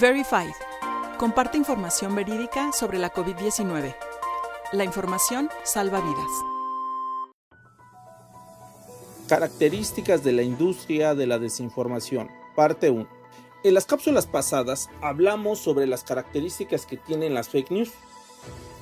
Verified. Comparte información verídica sobre la COVID-19. La información salva vidas. Características de la industria de la desinformación. Parte 1. En las cápsulas pasadas hablamos sobre las características que tienen las fake news.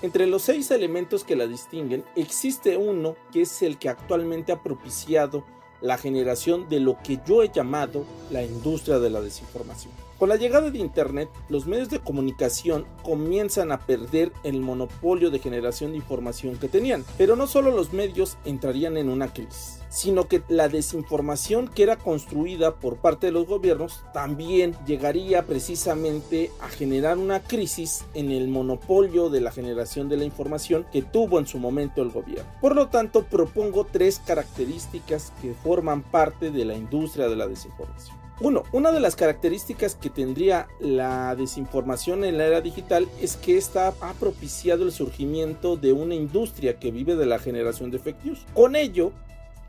Entre los seis elementos que la distinguen, existe uno que es el que actualmente ha propiciado la generación de lo que yo he llamado la industria de la desinformación. Con la llegada de Internet, los medios de comunicación comienzan a perder el monopolio de generación de información que tenían, pero no solo los medios entrarían en una crisis, sino que la desinformación que era construida por parte de los gobiernos también llegaría precisamente a generar una crisis en el monopolio de la generación de la información que tuvo en su momento el gobierno. Por lo tanto, propongo tres características que forman parte de la industria de la desinformación. Uno, una de las características que tendría la desinformación en la era digital es que esta ha propiciado el surgimiento de una industria que vive de la generación de fake news. Con ello,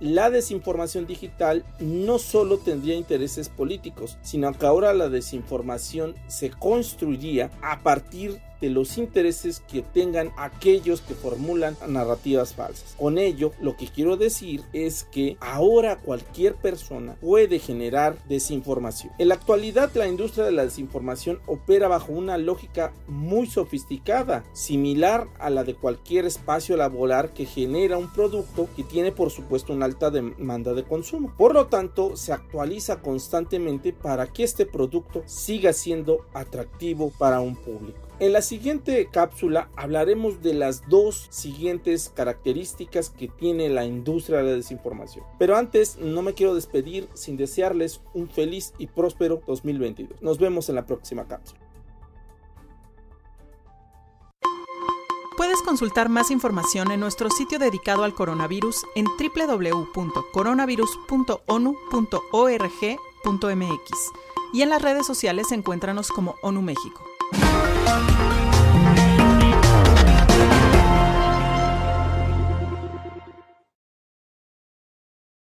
la desinformación digital no solo tendría intereses políticos, sino que ahora la desinformación se construiría a partir de los intereses que tengan aquellos que formulan narrativas falsas. Con ello, lo que quiero decir es que ahora cualquier persona puede generar desinformación. En la actualidad, la industria de la desinformación opera bajo una lógica muy sofisticada, similar a la de cualquier espacio laboral que genera un producto que tiene por supuesto una alta demanda de consumo. Por lo tanto, se actualiza constantemente para que este producto siga siendo atractivo para un público. En la siguiente cápsula hablaremos de las dos siguientes características que tiene la industria de la desinformación. Pero antes no me quiero despedir sin desearles un feliz y próspero 2022. Nos vemos en la próxima cápsula. Puedes consultar más información en nuestro sitio dedicado al coronavirus en www.coronavirus.onu.org.mx y en las redes sociales encuéntranos como ONU México. Thank you.